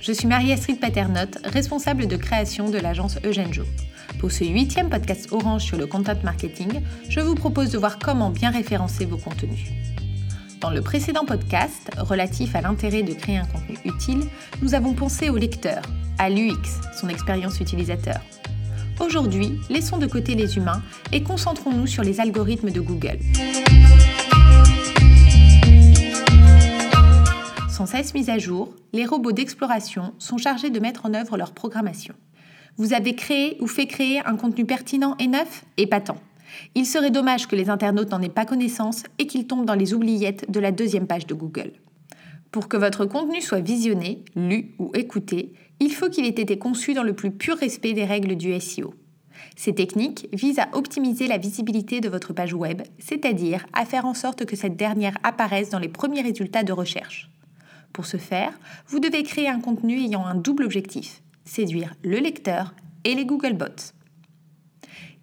suis Marie-Astrid Paternotte, responsable de création de l'agence Eugène Jo. Pour ce huitième podcast Orange sur le content marketing, je vous propose de voir comment bien référencer vos contenus. Dans le précédent podcast, relatif à l'intérêt de créer un contenu utile, nous avons pensé au lecteur, à l'UX, son expérience utilisateur. Aujourd'hui, laissons de côté les humains et concentrons-nous sur les algorithmes de Google. Sans cesse mis à jour, les robots d'exploration sont chargés de mettre en œuvre leur programmation. Vous avez créé ou fait créer un contenu pertinent et neuf Épatant. Il serait dommage que les internautes n'en aient pas connaissance et qu'ils tombent dans les oubliettes de la deuxième page de Google. Pour que votre contenu soit visionné, lu ou écouté, il faut qu'il ait été conçu dans le plus pur respect des règles du SEO. Ces techniques visent à optimiser la visibilité de votre page web, c'est-à-dire à faire en sorte que cette dernière apparaisse dans les premiers résultats de recherche. Pour ce faire, vous devez créer un contenu ayant un double objectif, séduire le lecteur et les Googlebots.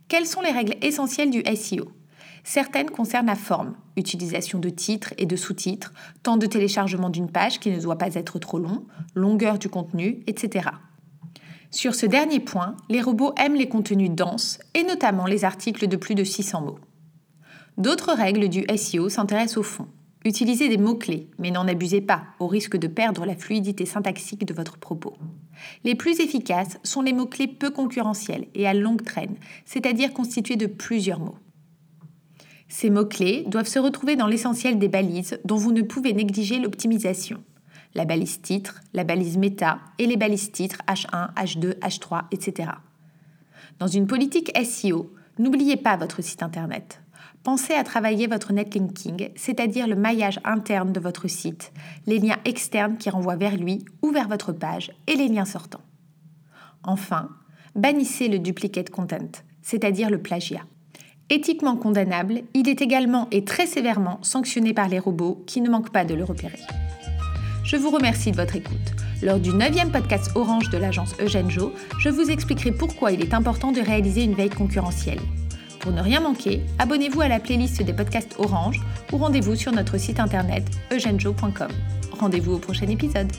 Quelles sont les règles essentielles du SEO Certaines concernent la forme, utilisation de titres et de sous-titres, temps de téléchargement d'une page qui ne doit pas être trop long, longueur du contenu, etc. Sur ce dernier point, les robots aiment les contenus denses et notamment les articles de plus de 600 mots. D'autres règles du SEO s'intéressent au fond. Utilisez des mots-clés, mais n'en abusez pas, au risque de perdre la fluidité syntaxique de votre propos. Les plus efficaces sont les mots-clés peu concurrentiels et à longue traîne, c'est-à-dire constitués de plusieurs mots. Ces mots-clés doivent se retrouver dans l'essentiel des balises dont vous ne pouvez négliger l'optimisation. La balise titre, la balise méta et les balises titres H1, H2, H3, etc. Dans une politique SEO, n'oubliez pas votre site internet pensez à travailler votre netlinking, c'est-à-dire le maillage interne de votre site, les liens externes qui renvoient vers lui ou vers votre page et les liens sortants. Enfin, bannissez le duplicate content, c'est-à-dire le plagiat. Éthiquement condamnable, il est également et très sévèrement sanctionné par les robots qui ne manquent pas de le repérer. Je vous remercie de votre écoute. Lors du 9e podcast Orange de l'agence Eugène Jo, je vous expliquerai pourquoi il est important de réaliser une veille concurrentielle. Pour ne rien manquer, abonnez-vous à la playlist des podcasts Orange ou rendez-vous sur notre site internet eugenjo.com. Rendez-vous au prochain épisode.